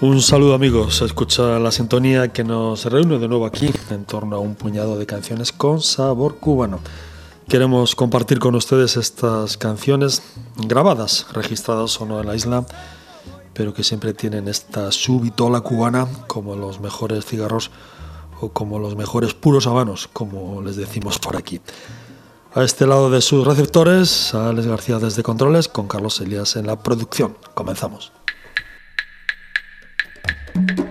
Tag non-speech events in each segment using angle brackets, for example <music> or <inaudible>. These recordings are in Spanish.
Un saludo amigos, escucha la sintonía que nos reúne de nuevo aquí en torno a un puñado de canciones con sabor cubano. Queremos compartir con ustedes estas canciones grabadas, registradas o no en la isla, pero que siempre tienen esta subitola cubana como los mejores cigarros o como los mejores puros habanos, como les decimos por aquí. A este lado de sus receptores, Alex García desde Controles, con Carlos Elías en la producción. Comenzamos. thank you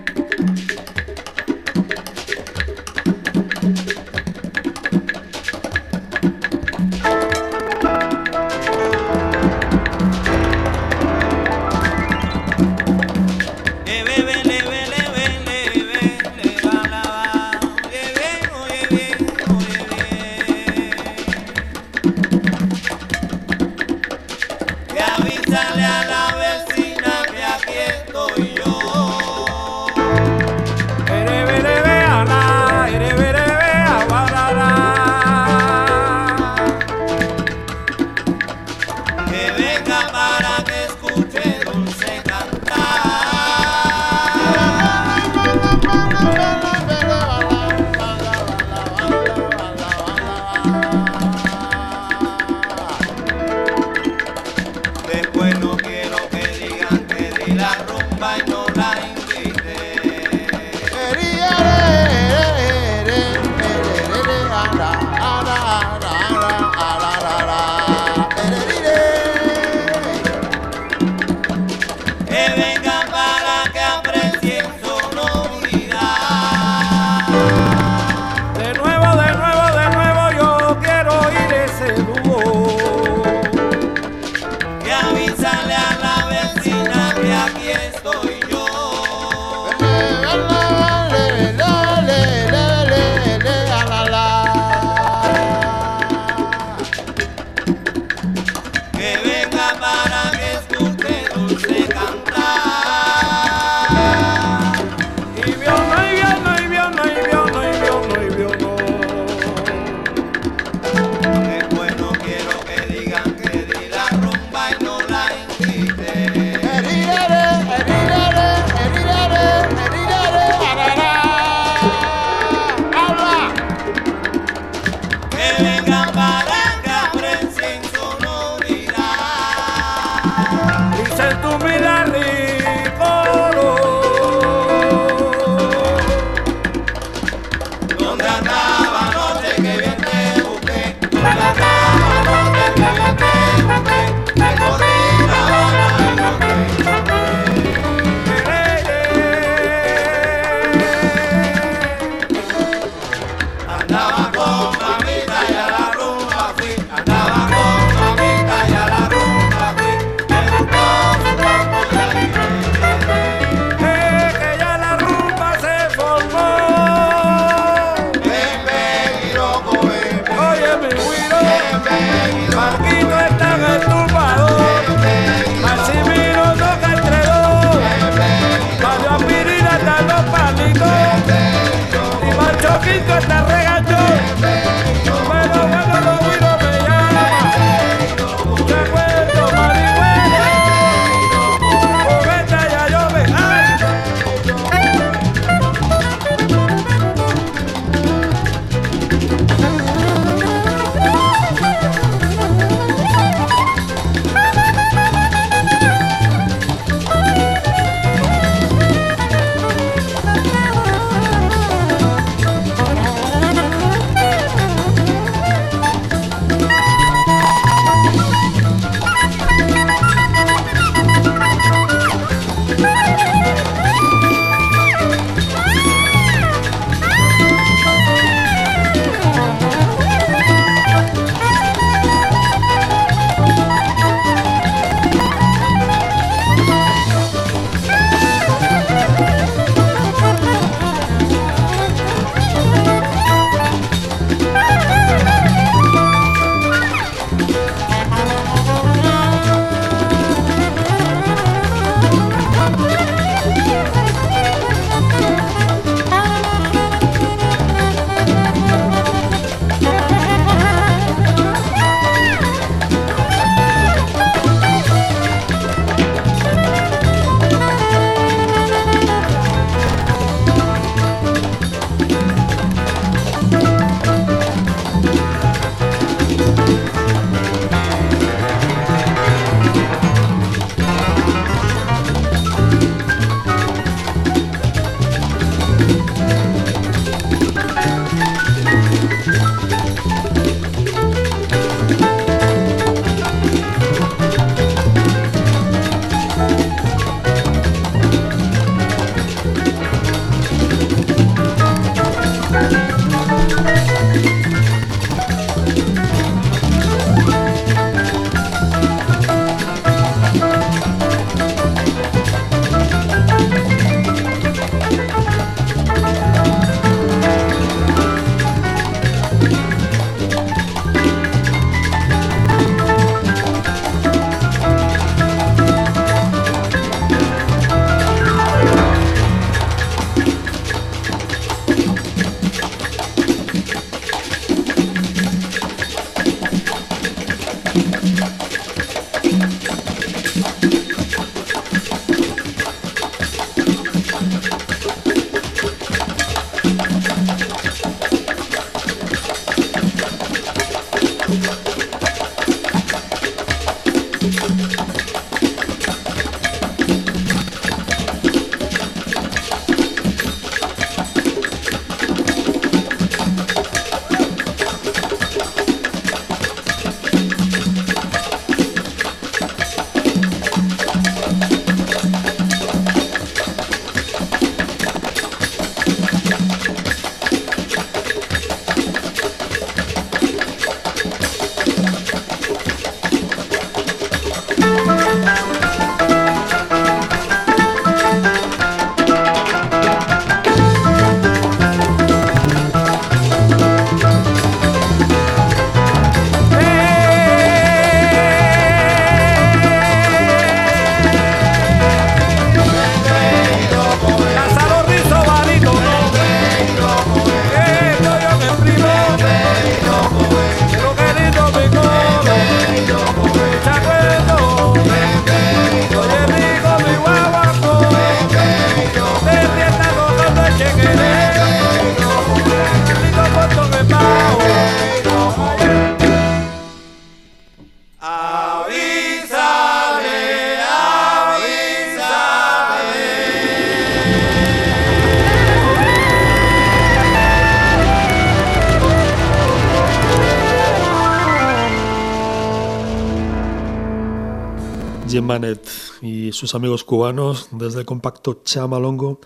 Y sus amigos cubanos desde el compacto Chamalongo,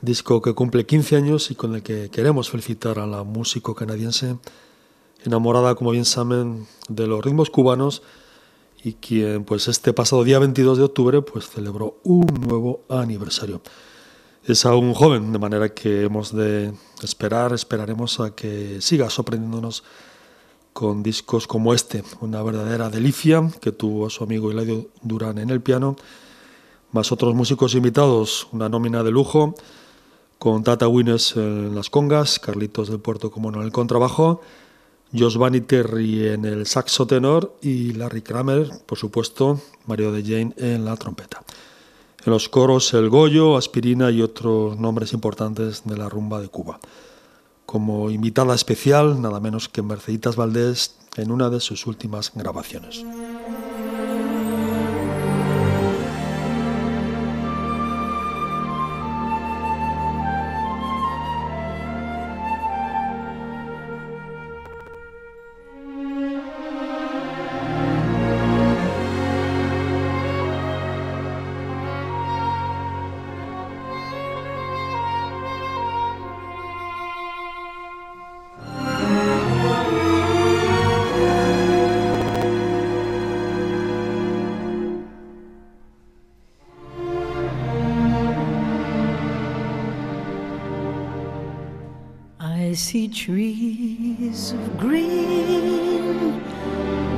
disco que cumple 15 años y con el que queremos felicitar a la músico canadiense, enamorada, como bien saben, de los ritmos cubanos y quien pues este pasado día 22 de octubre pues celebró un nuevo aniversario. Es aún joven, de manera que hemos de esperar, esperaremos a que siga sorprendiéndonos con discos como este, una verdadera delicia que tuvo su amigo Eladio Durán en el piano, más otros músicos invitados, una nómina de lujo, con Tata Winners en las congas, Carlitos del Puerto como en el contrabajo, Josh Van Terry en el saxo tenor y Larry Kramer, por supuesto, Mario de Jane en la trompeta. En los coros El Goyo, Aspirina y otros nombres importantes de la rumba de Cuba como invitada especial, nada menos que Merceditas Valdés en una de sus últimas grabaciones. See trees of green,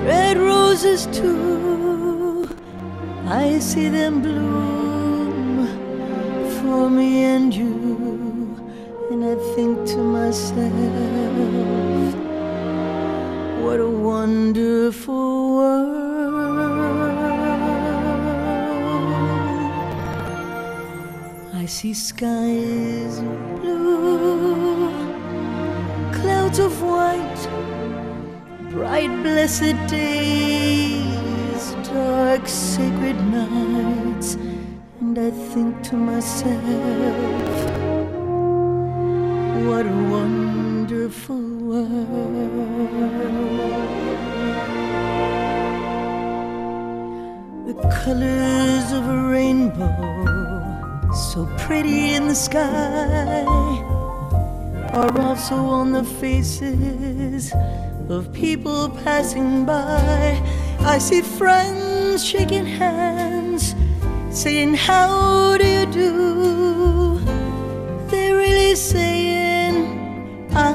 red roses too. I see them bloom for me and you, and I think to myself, what a wonderful world. I see skies of blue clouds of white, bright blessed days, dark sacred nights, and I think to myself, what a wonderful world. The colors of a rainbow, so pretty in the sky are also on the faces of people passing by. I see friends shaking hands, saying, How do you do? They're really saying, I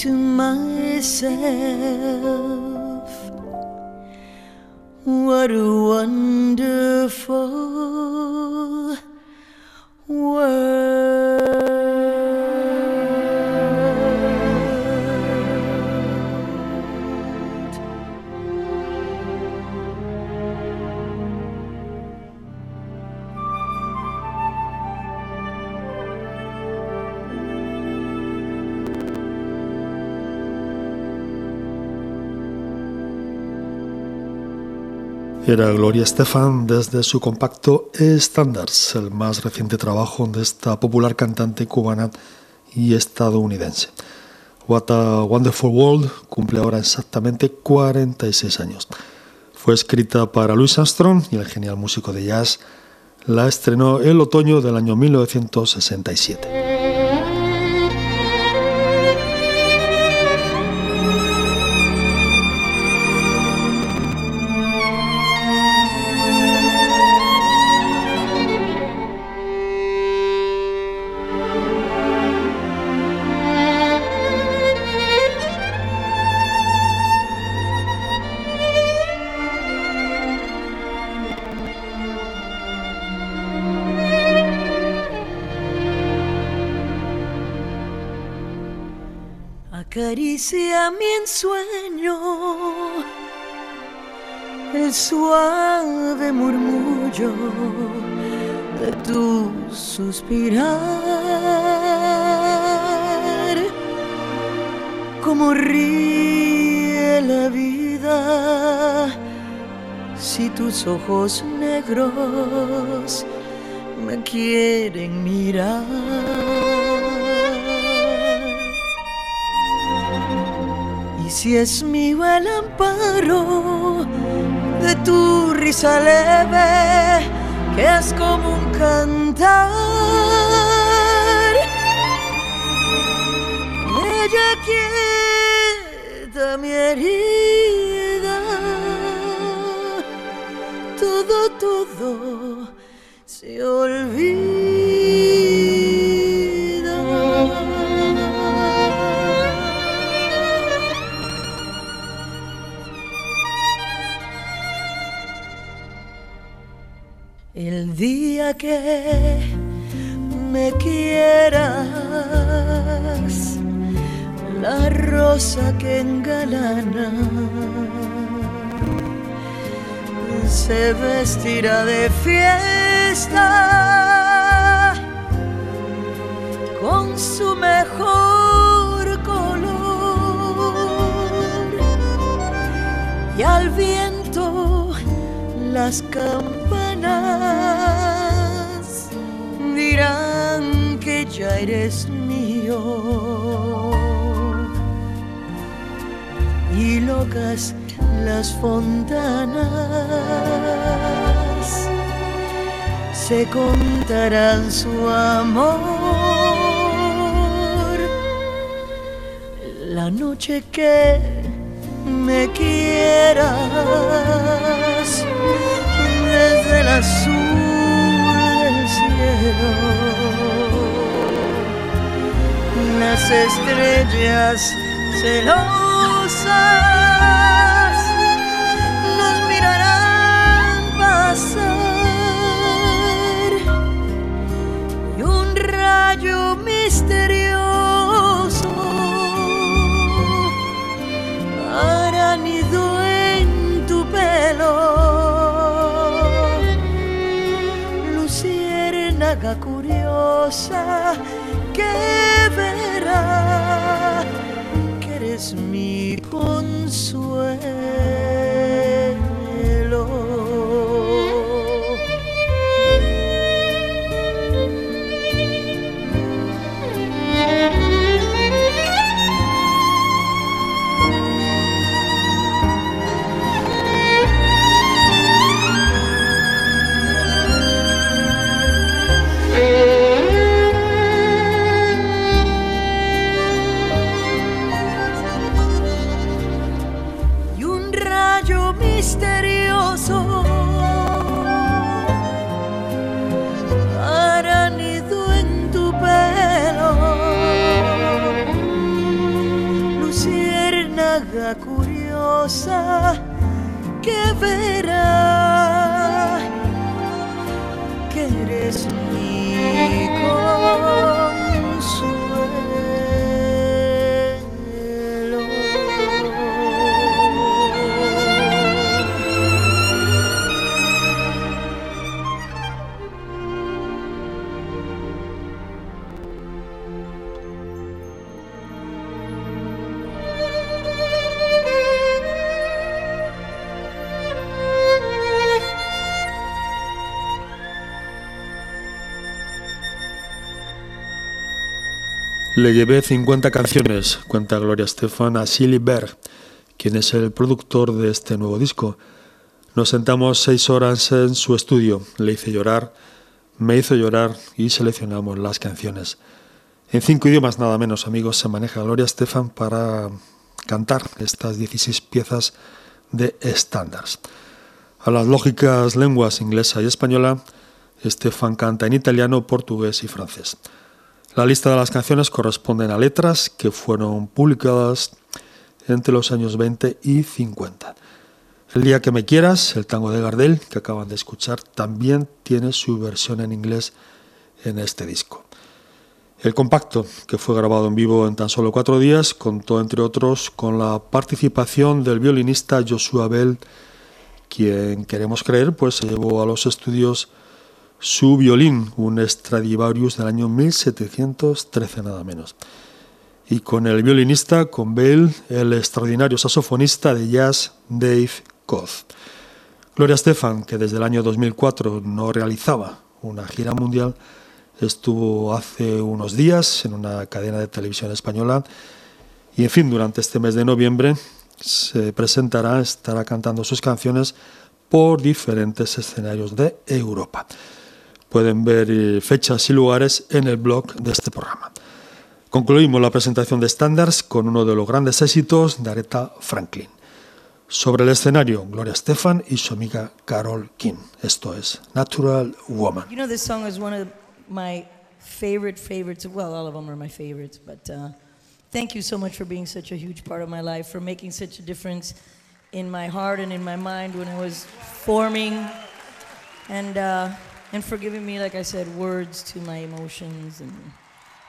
to myself, what a wonderful world. Era Gloria Estefan desde su compacto Standards, el más reciente trabajo de esta popular cantante cubana y estadounidense. What a Wonderful World cumple ahora exactamente 46 años. Fue escrita para Louis Armstrong y el genial músico de jazz la estrenó el otoño del año 1967. Suave murmullo de tu suspirar, como ríe la vida si tus ojos negros me quieren mirar. si es mío el amparo tu risa leve, que es como un cantar. Ella quieta mi herida, todo, todo rosa que engalana se vestirá de fiesta con su mejor color y al viento las campanas dirán que ya eres mío. Y locas las fontanas se contarán su amor. La noche que me quieras desde el azul del cielo. Las estrellas celosas nos mirarán pasar y un rayo misterioso hará nido en tu pelo. curiosa que verá que eres mi consuelo. Le llevé 50 canciones, cuenta Gloria Estefan, a Silly Berg, quien es el productor de este nuevo disco. Nos sentamos seis horas en su estudio, le hice llorar, me hizo llorar y seleccionamos las canciones. En cinco idiomas nada menos, amigos, se maneja Gloria Estefan para cantar estas 16 piezas de estándares. A las lógicas lenguas inglesa y española, Estefan canta en italiano, portugués y francés. La lista de las canciones corresponden a letras que fueron publicadas entre los años 20 y 50. El día que me quieras, el tango de Gardel, que acaban de escuchar, también tiene su versión en inglés en este disco. El compacto, que fue grabado en vivo en tan solo cuatro días, contó entre otros con la participación del violinista Joshua Bell, quien queremos creer, pues se llevó a los estudios su violín, un Stradivarius del año 1713 nada menos. Y con el violinista, con Bell, el extraordinario saxofonista de jazz Dave Koz. Gloria Stefan, que desde el año 2004 no realizaba una gira mundial, estuvo hace unos días en una cadena de televisión española y en fin, durante este mes de noviembre se presentará, estará cantando sus canciones por diferentes escenarios de Europa. Pueden ver eh, fechas y lugares en el blog de este programa. Concluimos la presentación de Standards con uno de los grandes éxitos de Aretha Franklin. Sobre el escenario, Gloria Stefan y su amiga Carol King. Esto es Natural Woman. You know, this song is one of my favorite favorites. Well, all of them are my but uh, thank you so much for being such a huge part of my life, for making such a difference in my heart and in my mind when I was forming. And uh, and for giving me, like I said, words to my emotions and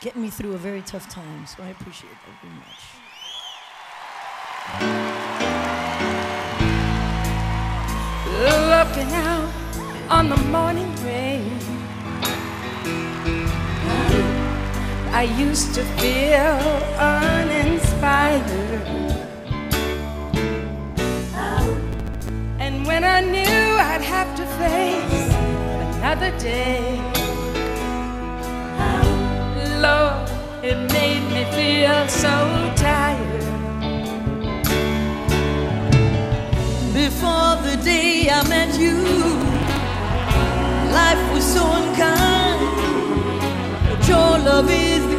getting me through a very tough time. So I appreciate that very much. Looking out on the morning rain, I used to feel uninspired. And when I knew I'd have to face another day. Lord, it made me feel so tired. Before the day I met you, life was so unkind. But your love is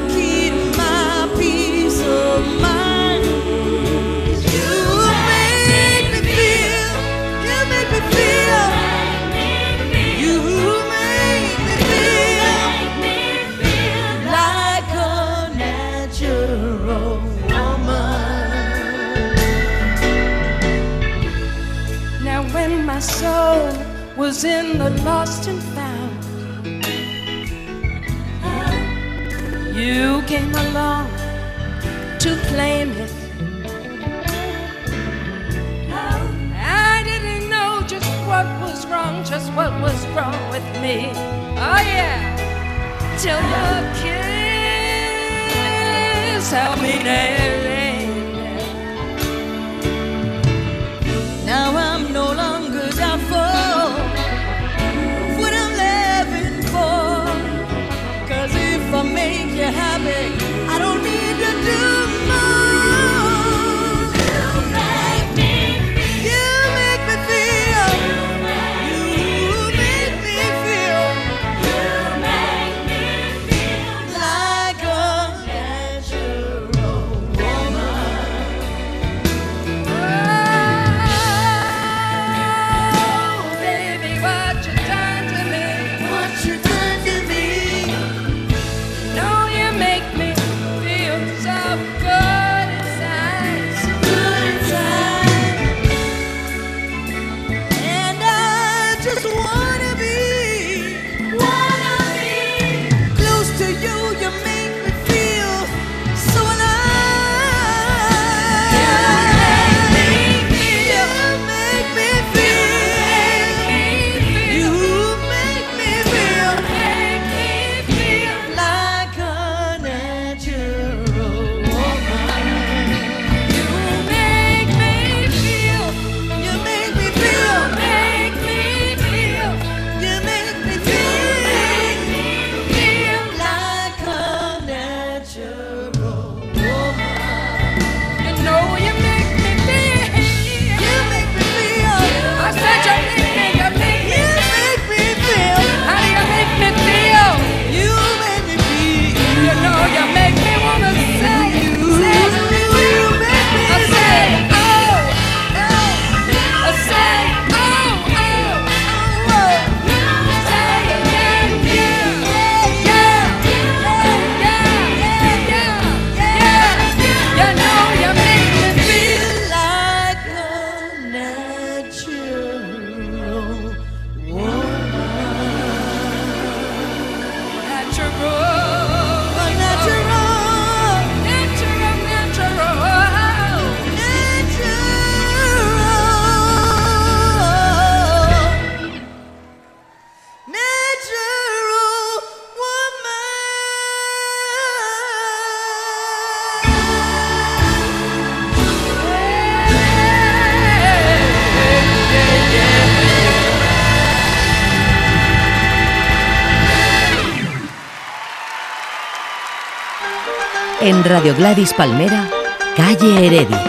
Radio Gladys Palmera, Calle Heredia.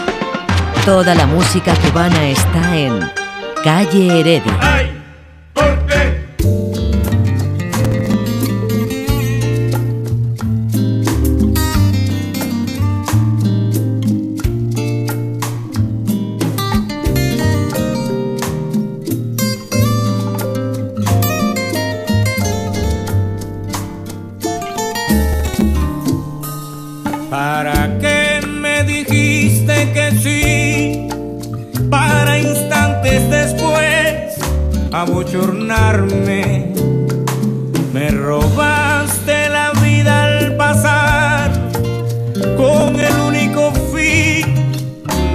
Toda la música cubana está en Calle Heredia. Me robaste la vida al pasar con el único fin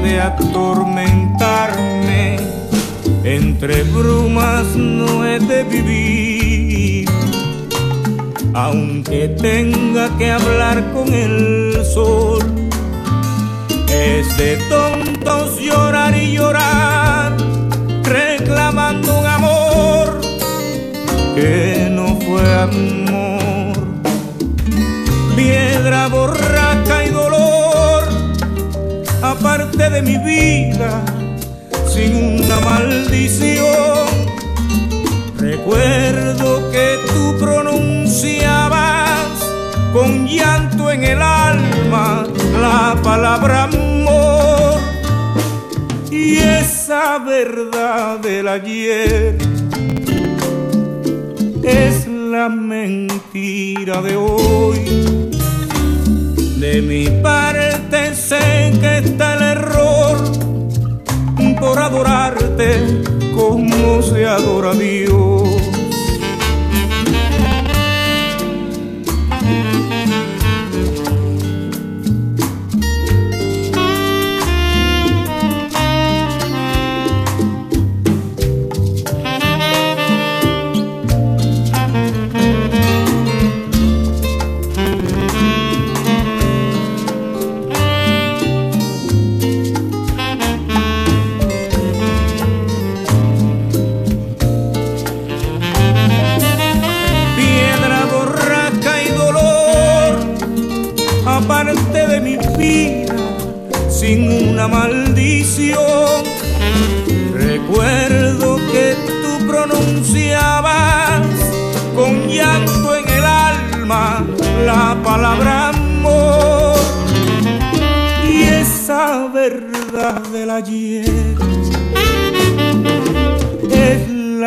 de atormentarme. Entre brumas no he de vivir, aunque tenga que hablar con el sol. Es de tontos llorar y llorar, reclamando que no fue amor. Piedra borraca y dolor, aparte de mi vida, sin una maldición. Recuerdo que tú pronunciabas con llanto en el alma la palabra amor y esa verdad del ayer es la mentira de hoy. De mi parte sé que está el error por adorarte como se adora a Dios.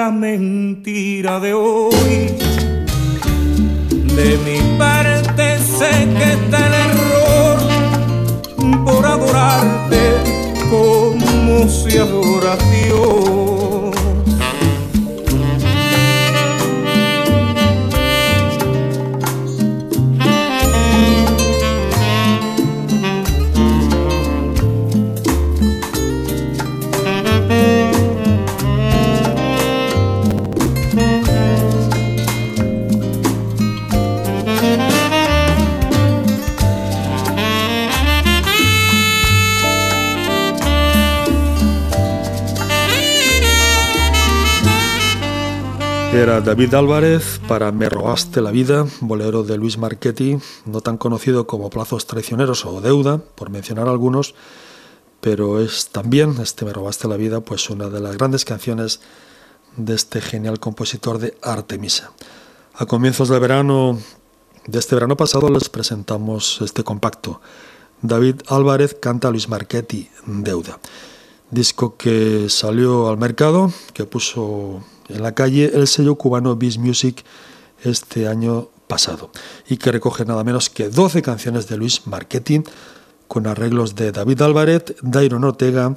La mentira de hoy. De mi parte sé que está el error por adorarte como se adora Dios. Era David Álvarez para Me robaste la vida, bolero de Luis Marchetti, no tan conocido como Plazos traicioneros o Deuda, por mencionar algunos, pero es también, este Me robaste la vida, pues una de las grandes canciones de este genial compositor de Artemisa. A comienzos del verano, de este verano pasado, les presentamos este compacto. David Álvarez canta Luis Marchetti, Deuda. Disco que salió al mercado, que puso en la calle el sello cubano Beast Music este año pasado y que recoge nada menos que 12 canciones de Luis Marketing con arreglos de David Álvarez, Dairon Ortega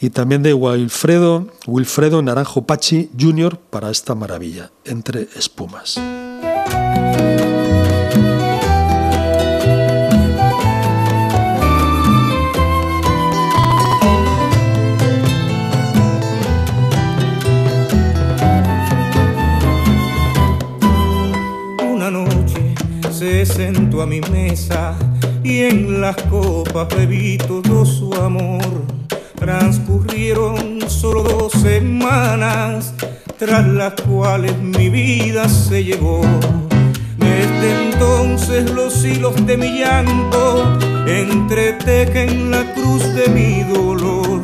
y también de Wilfredo, Wilfredo Naranjo Pachi Jr. para esta maravilla, Entre Espumas. Sentó a mi mesa y en las copas bebí todo su amor. Transcurrieron solo dos semanas, tras las cuales mi vida se llevó. Desde entonces los hilos de mi llanto entretejen la cruz de mi dolor.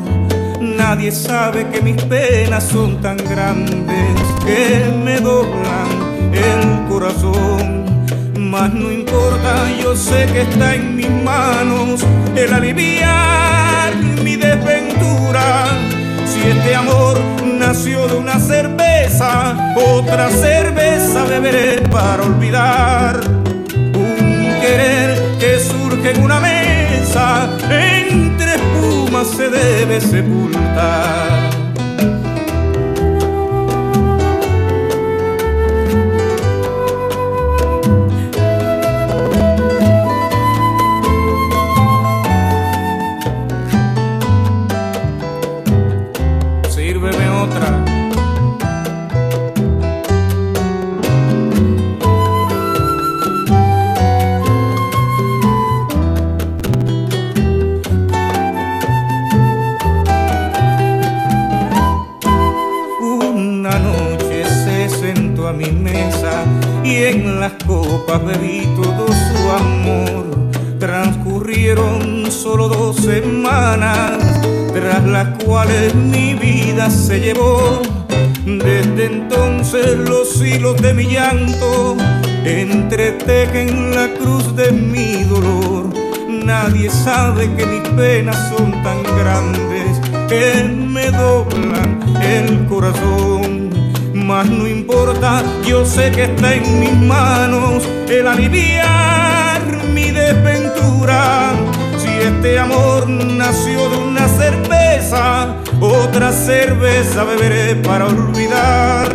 Nadie sabe que mis penas son tan grandes que me doblan el corazón. Mas no importa, yo sé que está en mis manos el aliviar mi desventura. Si este amor nació de una cerveza, otra cerveza beberé para olvidar un querer que surge en una mesa entre espumas se debe sepultar. Bebí todo su amor. Transcurrieron solo dos semanas, tras las cuales mi vida se llevó. Desde entonces los hilos de mi llanto entretejen la cruz de mi dolor. Nadie sabe que mis penas son tan grandes que me doblan el corazón mas no importa, yo sé que está en mis manos el aliviar mi desventura. Si este amor nació de una cerveza, otra cerveza beberé para olvidar.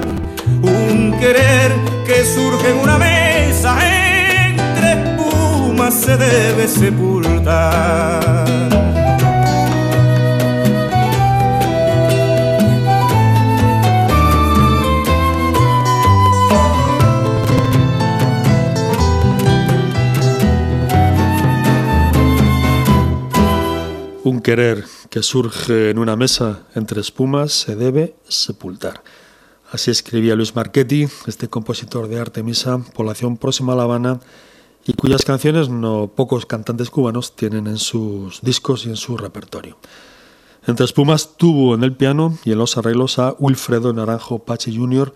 Un querer que surge en una mesa entre espumas se debe sepultar. Un querer que surge en una mesa entre espumas se debe sepultar. Así escribía Luis Marchetti, este compositor de Artemisa, población próxima a La Habana, y cuyas canciones no pocos cantantes cubanos tienen en sus discos y en su repertorio. Entre espumas tuvo en el piano y en los arreglos a Wilfredo Naranjo Pache Jr.,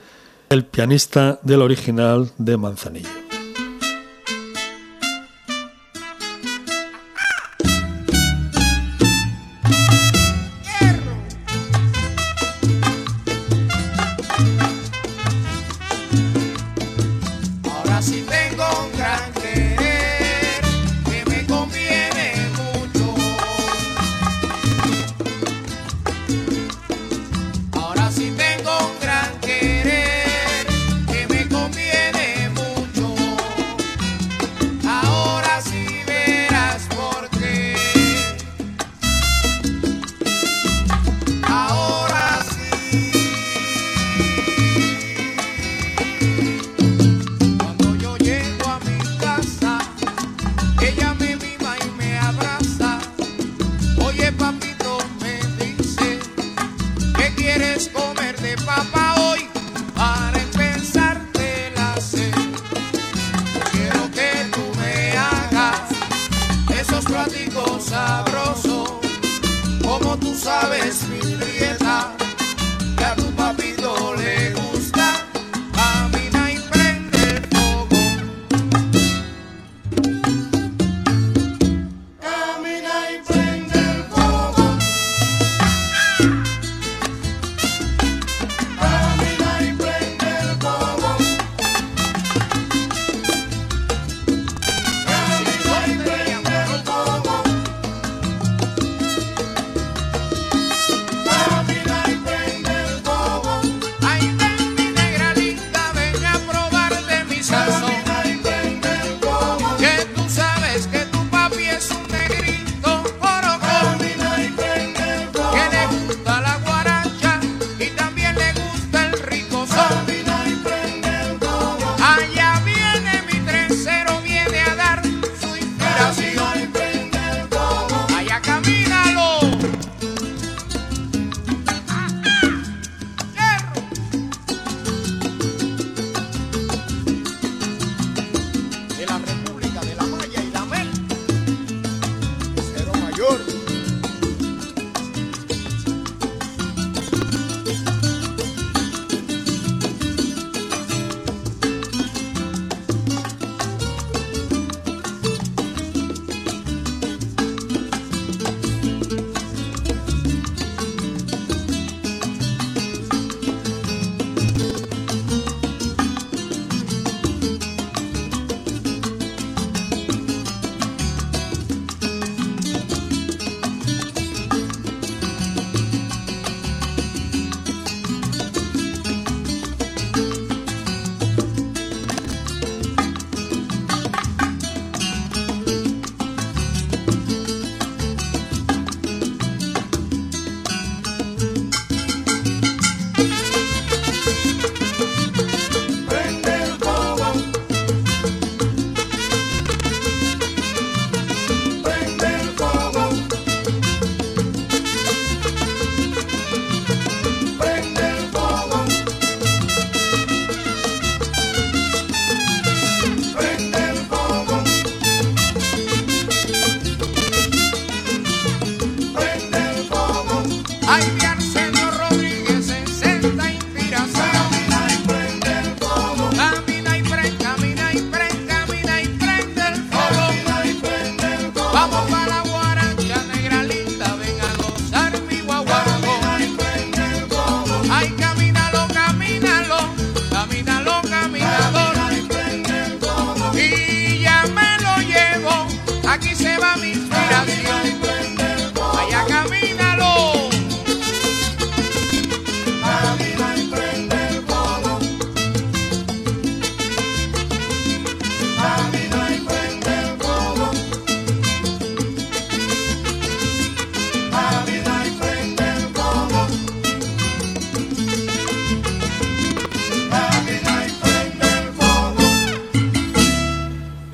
el pianista del original de Manzanillo.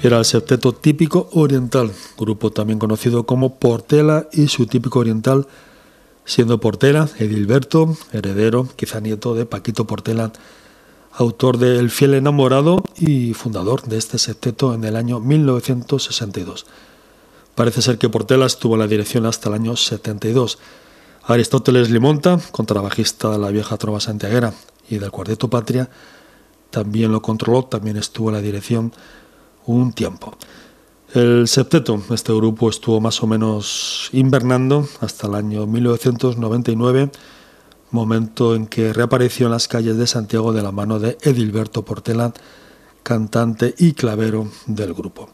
Era el septeto típico oriental, grupo también conocido como Portela y su típico oriental, siendo Portela Edilberto, heredero, quizá nieto de Paquito Portela, autor de El fiel enamorado y fundador de este septeto en el año 1962. Parece ser que Portela estuvo en la dirección hasta el año 72. Aristóteles Limonta, contrabajista de la vieja trova santiaguera y del Cuarteto Patria, también lo controló, también estuvo en la dirección un tiempo. El septeto, este grupo estuvo más o menos invernando hasta el año 1999, momento en que reapareció en las calles de Santiago de la mano de Edilberto Portela, cantante y clavero del grupo.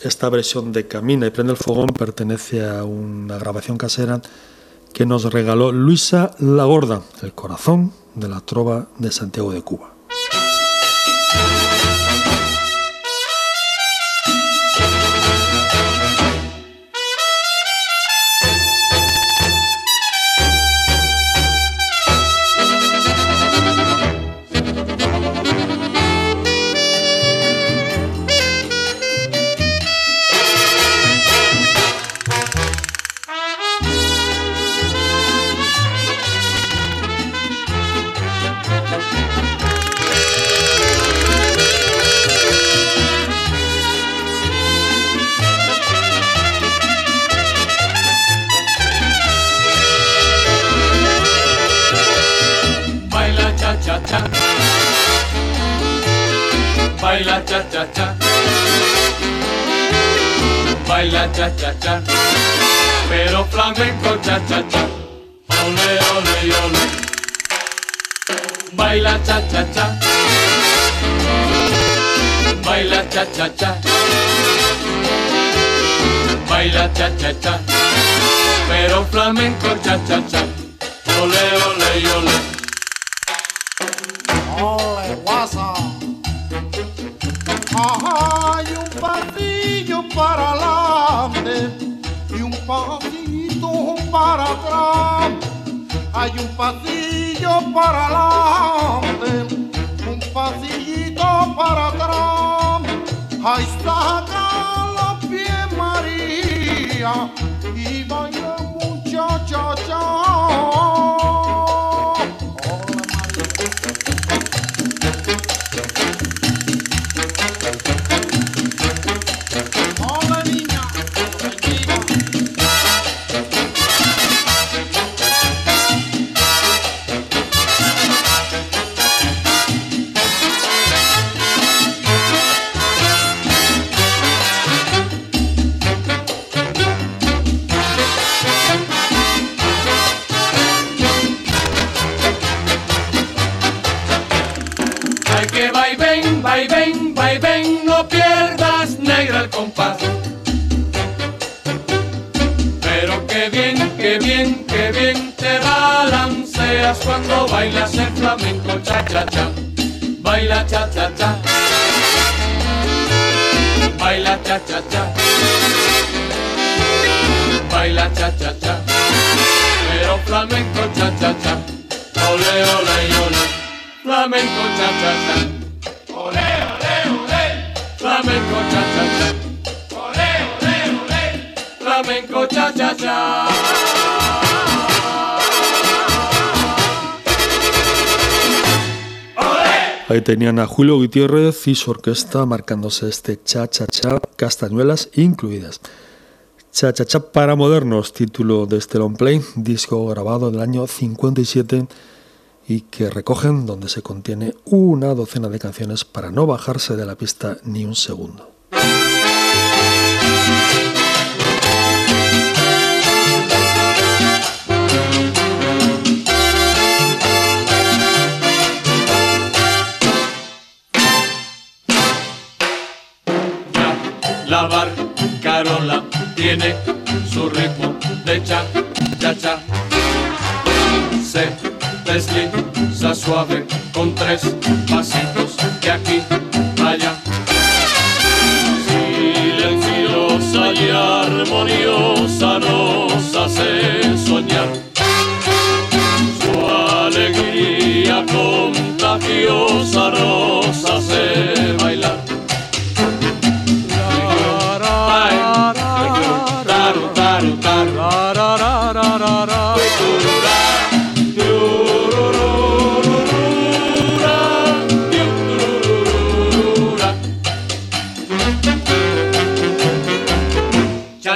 Esta versión de Camina y Prende el Fogón pertenece a una grabación casera que nos regaló Luisa La Gorda, el corazón de la trova de Santiago de Cuba. Baila cha cha cha. Baila cha cha cha. Pero flamenco cha cha cha. Ole ole ole. Baila cha cha cha. Baila cha cha cha. Baila cha cha cha. Pero flamenco cha cha cha. Ole ole ole. Para adelante y un pasito para atrás. Hay un pasillo para adelante, un pasillito para atrás. Ahí está la pie María y baila muchacha cha. Ole, bien, qué bien, te balanceas cuando bailas el flamenco cha cha cha. Baila cha cha cha. Baila cha cha cha. Baila cha cha cha. Pero flamenco cha cha cha. Ole ole ole. Flamenco cha cha cha. Ole ole ole. Flamenco cha cha cha. Ole ole ole. Flamenco cha cha cha. Ahí tenían a Julio Gutiérrez y su orquesta marcándose este cha-cha-cha, castañuelas incluidas. Cha-cha-cha para modernos, título de este long play, disco grabado del año 57 y que recogen donde se contiene una docena de canciones para no bajarse de la pista ni un segundo. Tiene su ritmo de cha, cha, cha. Se desliza suave con tres pasitos de aquí allá. Silenciosa y armoniosa nos hace soñar. Su alegría contagiosa nos hace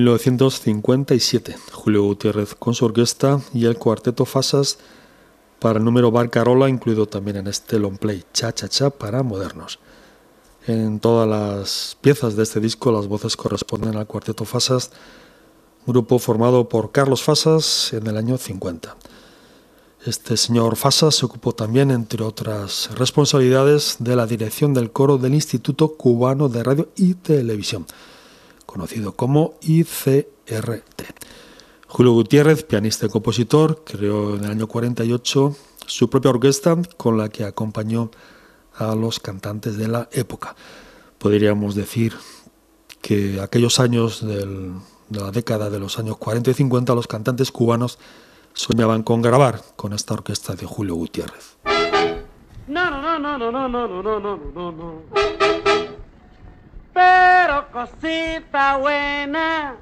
1957. Julio Gutiérrez con su orquesta y el cuarteto Fasas para el número Barcarola, incluido también en este long play Cha Cha Cha para modernos. En todas las piezas de este disco las voces corresponden al cuarteto Fasas, grupo formado por Carlos Fasas en el año 50. Este señor Fasas se ocupó también, entre otras responsabilidades, de la dirección del coro del Instituto Cubano de Radio y Televisión, conocido como ICRT. Julio Gutiérrez, pianista y compositor, creó en el año 48 su propia orquesta con la que acompañó a los cantantes de la época. Podríamos decir que aquellos años del- de la década de los años 40 y 50 los cantantes cubanos soñaban con grabar con esta orquesta de Julio Gutiérrez. No, no, no, Pero cosita buena.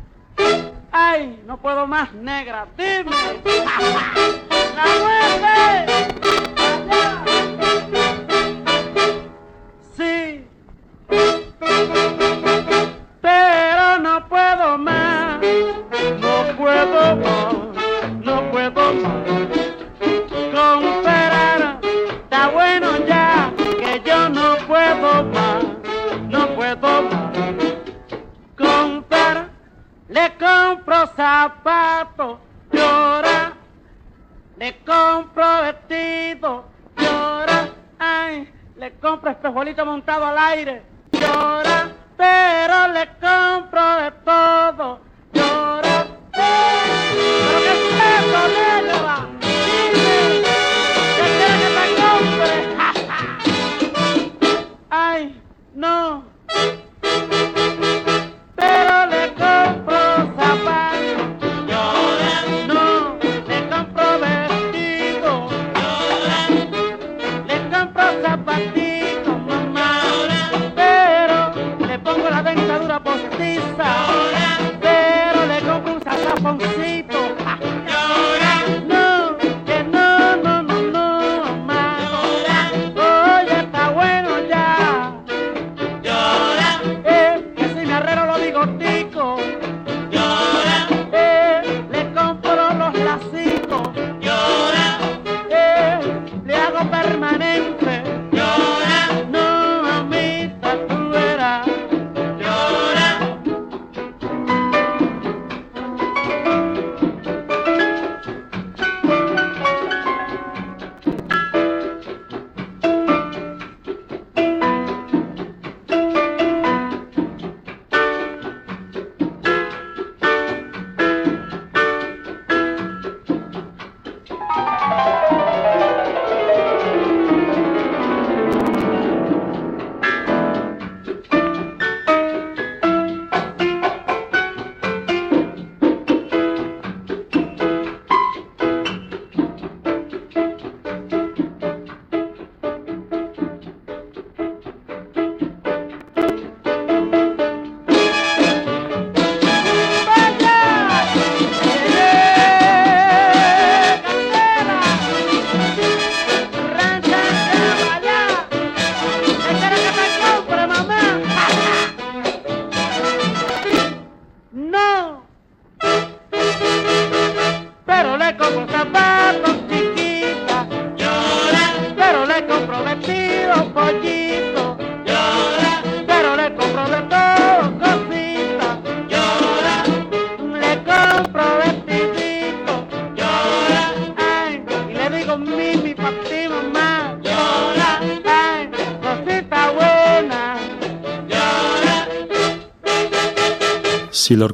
Ay, no puedo más negra, dime. <laughs> La muerte. Le compro zapatos, llora, le compro vestido, llora, ay, le compro espejuelito montado al aire, llora, pero le compro de todo,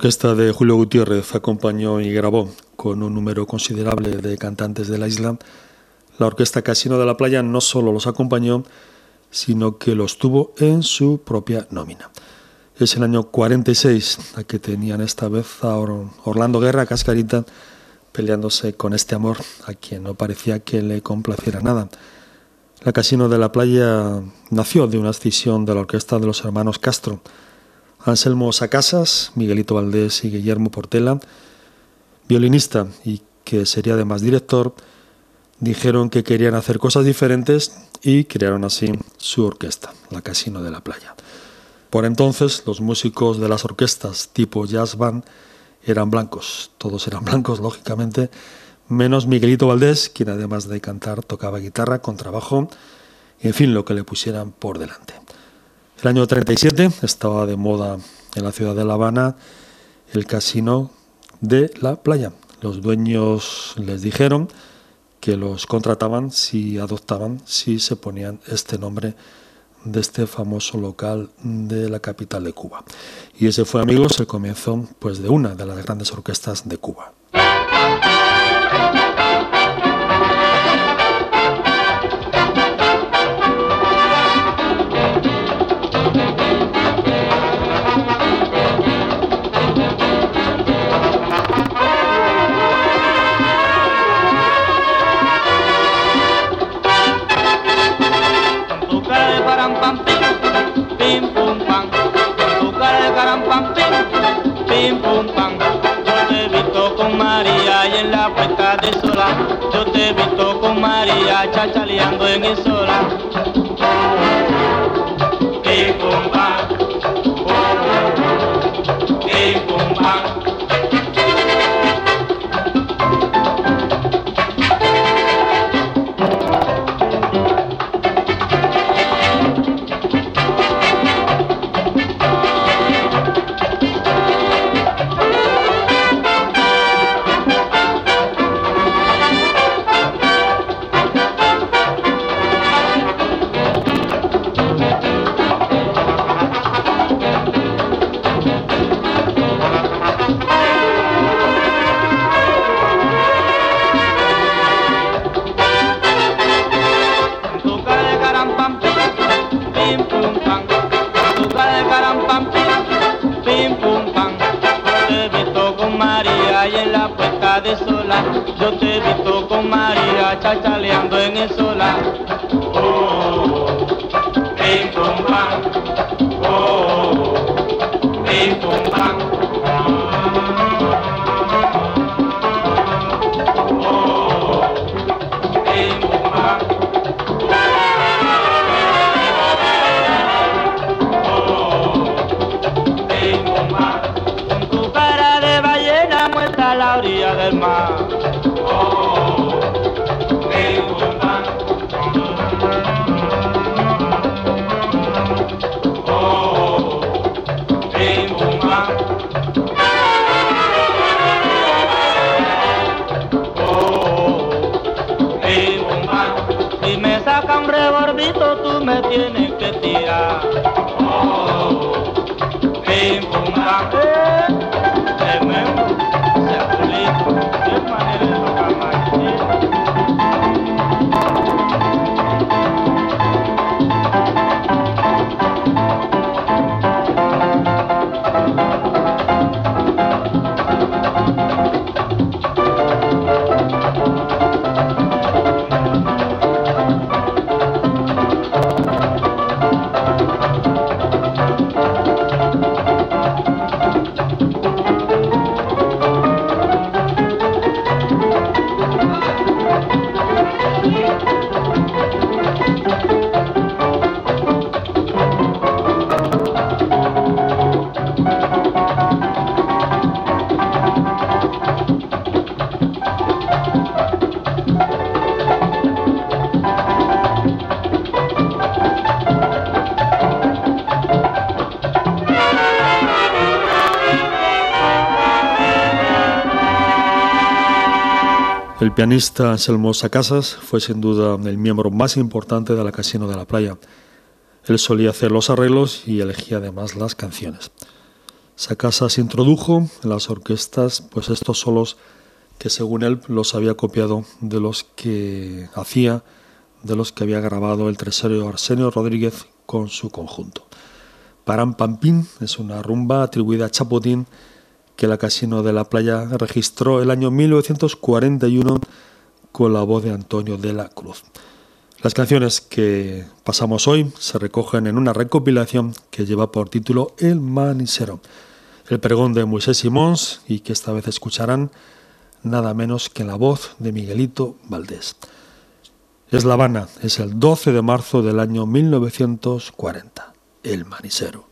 orquesta de Julio Gutiérrez acompañó y grabó con un número considerable de cantantes de la isla, la orquesta Casino de la Playa no solo los acompañó, sino que los tuvo en su propia nómina. Es el año 46 a que tenían esta vez a Or- Orlando Guerra Cascarita peleándose con este amor a quien no parecía que le complaciera nada. La Casino de la Playa nació de una escisión de la orquesta de los hermanos Castro, Anselmo Sacasas, Miguelito Valdés y Guillermo Portela, violinista y que sería además director, dijeron que querían hacer cosas diferentes y crearon así su orquesta, la Casino de la Playa. Por entonces los músicos de las orquestas tipo jazz band eran blancos, todos eran blancos lógicamente, menos Miguelito Valdés, quien además de cantar tocaba guitarra, contrabajo, y en fin, lo que le pusieran por delante. El año 37 estaba de moda en la ciudad de La Habana el casino de la playa. Los dueños les dijeron que los contrataban si adoptaban, si se ponían este nombre de este famoso local de la capital de Cuba. Y ese fue, amigos, el comienzo pues, de una de las grandes orquestas de Cuba. De sola, yo te he visto con María chachaleando en el El pianista Anselmo Sacasas fue sin duda el miembro más importante de la Casino de la Playa. Él solía hacer los arreglos y elegía además las canciones. Sacasas introdujo en las orquestas pues estos solos que según él los había copiado de los que hacía, de los que había grabado el tercero Arsenio Rodríguez con su conjunto. Param Pampín es una rumba atribuida a Chapotín que la Casino de la Playa registró el año 1941 con la voz de Antonio de la Cruz. Las canciones que pasamos hoy se recogen en una recopilación que lleva por título El Manisero, el pregón de Moisés Simons y que esta vez escucharán nada menos que la voz de Miguelito Valdés. Es La Habana, es el 12 de marzo del año 1940, El Manisero.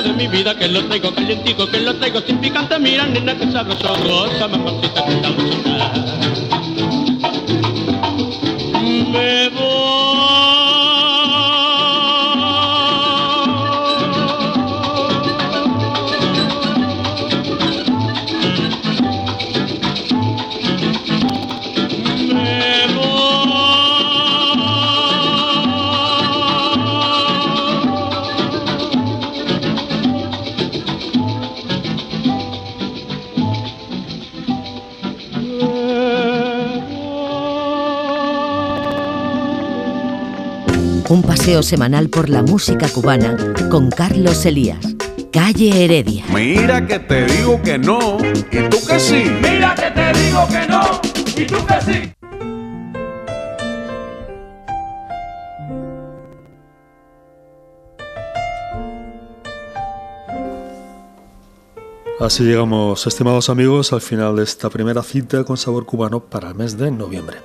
de mi vida que lo traigo calientico, que lo traigo sin picante. Mira, nena, que sabroso, goza, mamacita, que está Me voy. Paseo semanal por la música cubana con Carlos Elías. Calle Heredia. Mira que te digo que no, y tú que sí. Mira que te digo que no, y tú que sí. Así llegamos, estimados amigos, al final de esta primera cita con sabor cubano para el mes de noviembre.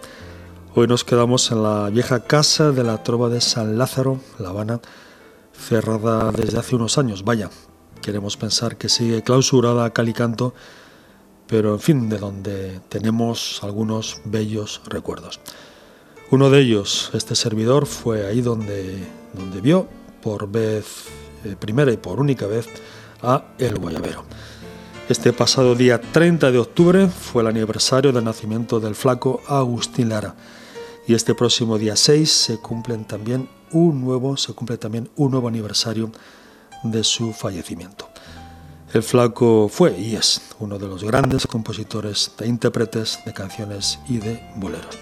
Hoy nos quedamos en la vieja casa de la Trova de San Lázaro, La Habana, cerrada desde hace unos años. Vaya, queremos pensar que sigue clausurada a calicanto, pero en fin, de donde tenemos algunos bellos recuerdos. Uno de ellos, este servidor, fue ahí donde, donde vio por vez eh, primera y por única vez a El Guayabero. Este pasado día 30 de octubre fue el aniversario del nacimiento del flaco Agustín Lara y este próximo día 6 se cumplen también un nuevo, se cumple también un nuevo aniversario de su fallecimiento. El flaco fue y es uno de los grandes compositores e intérpretes de canciones y de boleros.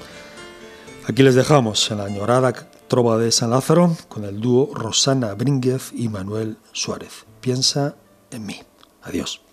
Aquí les dejamos en la añorada Trova de San Lázaro con el dúo Rosana Brínguez y Manuel Suárez. Piensa en mí. Adiós.